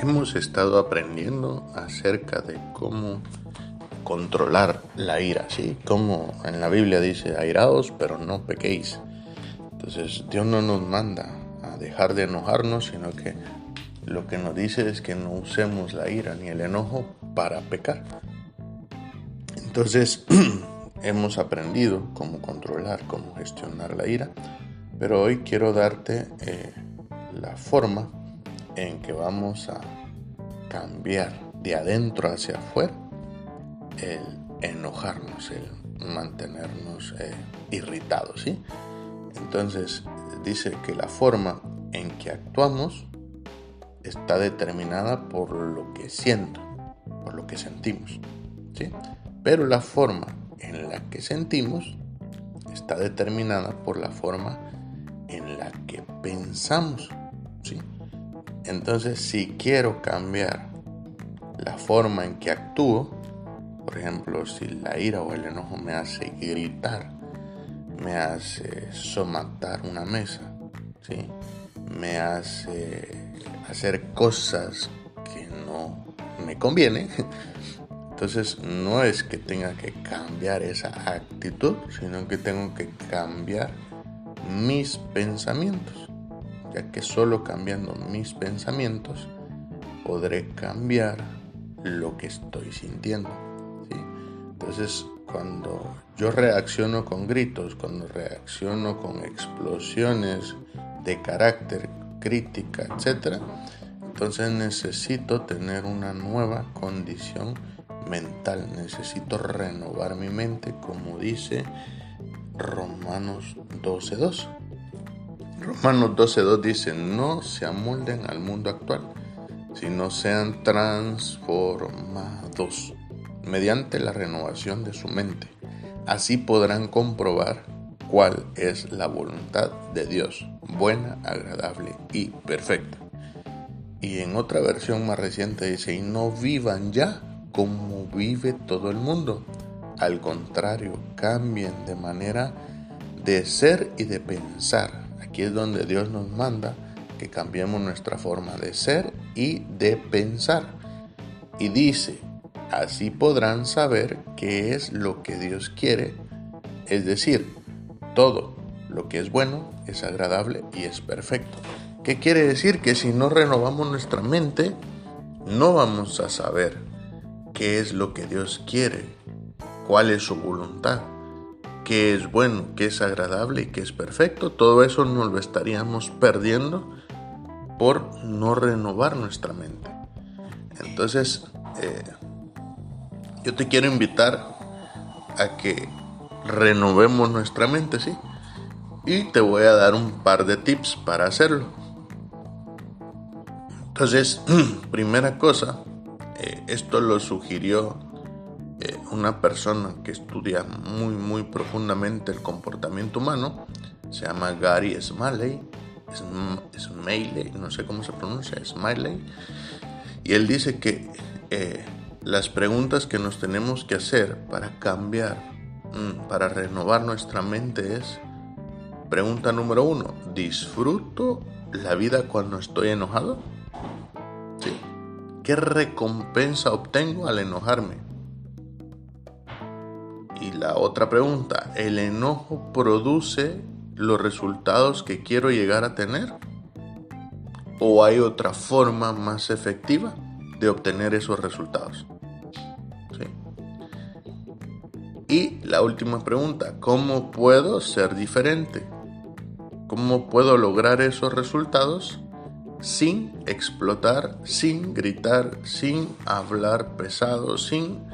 hemos estado aprendiendo acerca de cómo controlar la ira, ¿sí? Como en la Biblia dice, airaos, pero no pequéis. Entonces Dios no nos manda a dejar de enojarnos, sino que lo que nos dice es que no usemos la ira ni el enojo para pecar. Entonces hemos aprendido cómo controlar, cómo gestionar la ira, pero hoy quiero darte eh, la forma en que vamos a cambiar de adentro hacia afuera el enojarnos, el mantenernos eh, irritados, ¿sí? Entonces dice que la forma en que actuamos está determinada por lo que siento, por lo que sentimos, ¿sí? Pero la forma en la que sentimos está determinada por la forma en la que pensamos, ¿sí? Entonces, si quiero cambiar la forma en que actúo, por ejemplo, si la ira o el enojo me hace gritar, me hace somatar una mesa, ¿sí? me hace hacer cosas que no me convienen, entonces no es que tenga que cambiar esa actitud, sino que tengo que cambiar mis pensamientos que solo cambiando mis pensamientos podré cambiar lo que estoy sintiendo. Entonces, cuando yo reacciono con gritos, cuando reacciono con explosiones de carácter, crítica, etc., entonces necesito tener una nueva condición mental, necesito renovar mi mente, como dice Romanos 12.2. Romanos 12.2 dice, no se amolden al mundo actual, sino sean transformados mediante la renovación de su mente. Así podrán comprobar cuál es la voluntad de Dios, buena, agradable y perfecta. Y en otra versión más reciente dice, y no vivan ya como vive todo el mundo. Al contrario, cambien de manera de ser y de pensar Aquí es donde Dios nos manda que cambiemos nuestra forma de ser y de pensar. Y dice, así podrán saber qué es lo que Dios quiere, es decir, todo lo que es bueno, es agradable y es perfecto. ¿Qué quiere decir? Que si no renovamos nuestra mente, no vamos a saber qué es lo que Dios quiere, cuál es su voluntad que es bueno, que es agradable y que es perfecto, todo eso nos lo estaríamos perdiendo por no renovar nuestra mente. Entonces, eh, yo te quiero invitar a que renovemos nuestra mente, ¿sí? Y te voy a dar un par de tips para hacerlo. Entonces, primera cosa, eh, esto lo sugirió eh, una persona que estudia muy muy profundamente el comportamiento humano, se llama Gary Smiley, Smiley, no sé cómo se pronuncia, Smiley, y él dice que eh, las preguntas que nos tenemos que hacer para cambiar, mm, para renovar nuestra mente es, pregunta número uno, ¿disfruto la vida cuando estoy enojado? ¿Sí? ¿Qué recompensa obtengo al enojarme? La otra pregunta, ¿el enojo produce los resultados que quiero llegar a tener? ¿O hay otra forma más efectiva de obtener esos resultados? Y la última pregunta, ¿cómo puedo ser diferente? ¿Cómo puedo lograr esos resultados sin explotar, sin gritar, sin hablar pesado, sin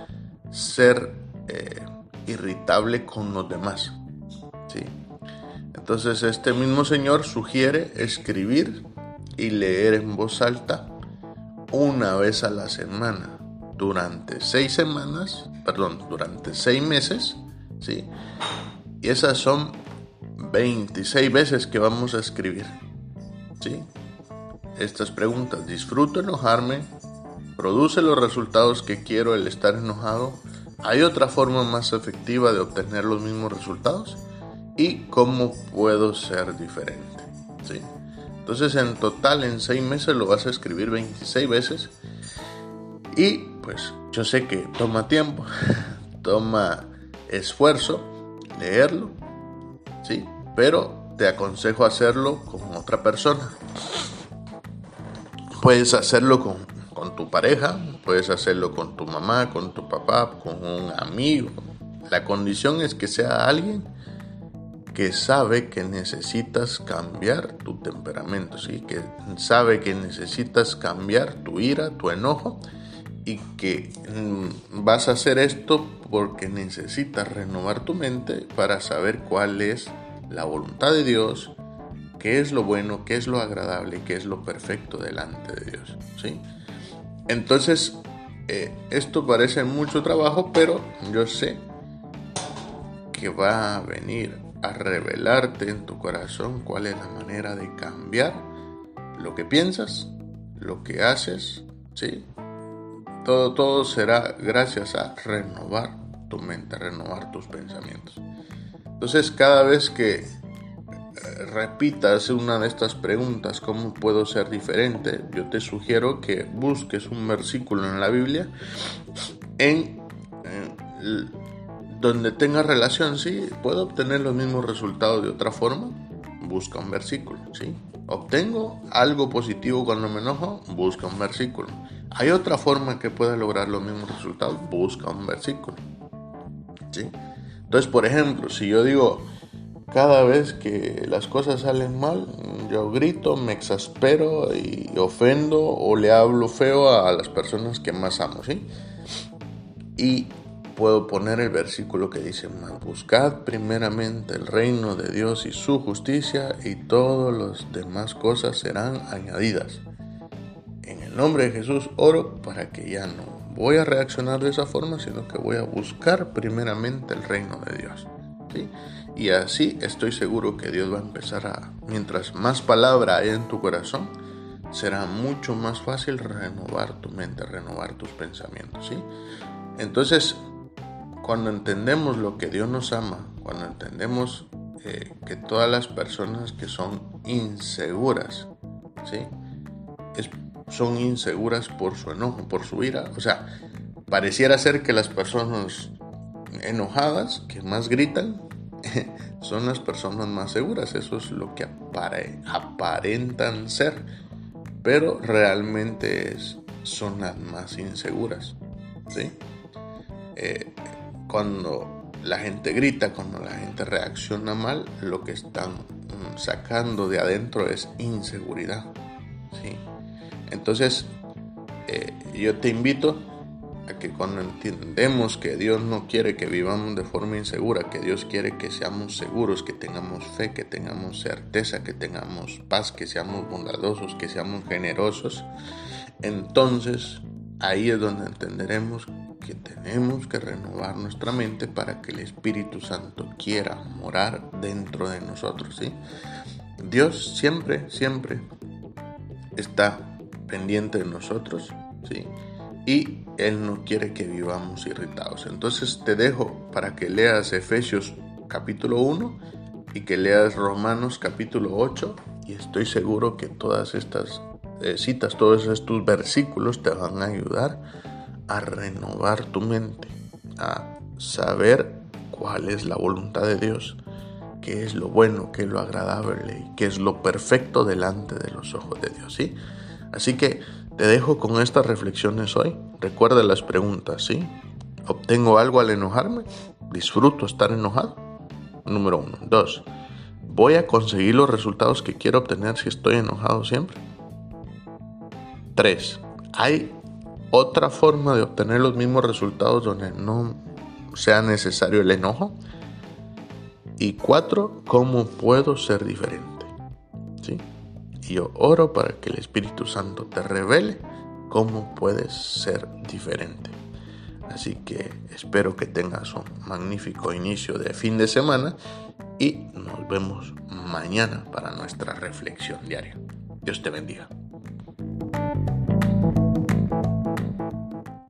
ser eh, irritable con los demás. ¿sí? Entonces este mismo señor sugiere escribir y leer en voz alta una vez a la semana durante seis semanas, perdón, durante seis meses, ¿sí? Y esas son 26 veces que vamos a escribir, ¿sí? Estas preguntas, ¿disfruto enojarme? ¿Produce los resultados que quiero el estar enojado? ¿Hay otra forma más efectiva de obtener los mismos resultados? ¿Y cómo puedo ser diferente? ¿Sí? Entonces en total en seis meses lo vas a escribir 26 veces. Y pues yo sé que toma tiempo, toma esfuerzo leerlo, ¿sí? Pero te aconsejo hacerlo con otra persona. Puedes hacerlo con, con tu pareja, puedes hacerlo con tu mamá, con tu papá, con un amigo. La condición es que sea alguien que sabe que necesitas cambiar tu temperamento, ¿sí? que sabe que necesitas cambiar tu ira, tu enojo y que mm, vas a hacer esto porque necesitas renovar tu mente para saber cuál es la voluntad de Dios, qué es lo bueno, qué es lo agradable, qué es lo perfecto delante de Dios. ¿sí? Entonces, eh, esto parece mucho trabajo, pero yo sé que va a venir a revelarte en tu corazón cuál es la manera de cambiar lo que piensas, lo que haces, ¿sí? Todo, todo será gracias a renovar tu mente, renovar tus pensamientos. Entonces, cada vez que repitas una de estas preguntas, ¿cómo puedo ser diferente? Yo te sugiero que busques un versículo en la Biblia en, donde tenga relación, sí, puedo obtener los mismos resultados de otra forma, busca un versículo, ¿sí? Obtengo algo positivo cuando me enojo, busca un versículo. Hay otra forma que pueda lograr los mismos resultados, busca un versículo. ¿Sí? Entonces, por ejemplo, si yo digo, cada vez que las cosas salen mal, yo grito, me exaspero y ofendo o le hablo feo a las personas que más amo, ¿sí? Y puedo poner el versículo que dice, buscad primeramente el reino de Dios y su justicia y todas las demás cosas serán añadidas. En el nombre de Jesús oro para que ya no voy a reaccionar de esa forma, sino que voy a buscar primeramente el reino de Dios. Y así estoy seguro que Dios va a empezar a, mientras más palabra hay en tu corazón, será mucho más fácil renovar tu mente, renovar tus pensamientos. ¿sí? Entonces, cuando entendemos lo que Dios nos ama, cuando entendemos eh, que todas las personas que son inseguras, ¿sí? son inseguras por su enojo, por su ira. O sea, pareciera ser que las personas enojadas, que más gritan, son las personas más seguras. Eso es lo que aparentan ser. Pero realmente son las más inseguras. ¿sí? Eh, cuando la gente grita, cuando la gente reacciona mal, lo que están mm, sacando de adentro es inseguridad. ¿sí? Entonces, eh, yo te invito a que cuando entendemos que Dios no quiere que vivamos de forma insegura, que Dios quiere que seamos seguros, que tengamos fe, que tengamos certeza, que tengamos paz, que seamos bondadosos, que seamos generosos, entonces ahí es donde entenderemos que tenemos que renovar nuestra mente para que el Espíritu Santo quiera morar dentro de nosotros. Dios siempre, siempre está pendiente de nosotros, ¿sí? Y Él no quiere que vivamos irritados. Entonces te dejo para que leas Efesios capítulo 1 y que leas Romanos capítulo 8 y estoy seguro que todas estas eh, citas, todos estos versículos te van a ayudar a renovar tu mente, a saber cuál es la voluntad de Dios, qué es lo bueno, qué es lo agradable y qué es lo perfecto delante de los ojos de Dios, ¿sí? Así que te dejo con estas reflexiones hoy. Recuerda las preguntas, ¿sí? ¿Obtengo algo al enojarme? ¿Disfruto estar enojado? Número uno. Dos. ¿Voy a conseguir los resultados que quiero obtener si estoy enojado siempre? Tres. ¿Hay otra forma de obtener los mismos resultados donde no sea necesario el enojo. Y cuatro, ¿cómo puedo ser diferente? Yo oro para que el Espíritu Santo te revele cómo puedes ser diferente. Así que espero que tengas un magnífico inicio de fin de semana y nos vemos mañana para nuestra reflexión diaria. Dios te bendiga.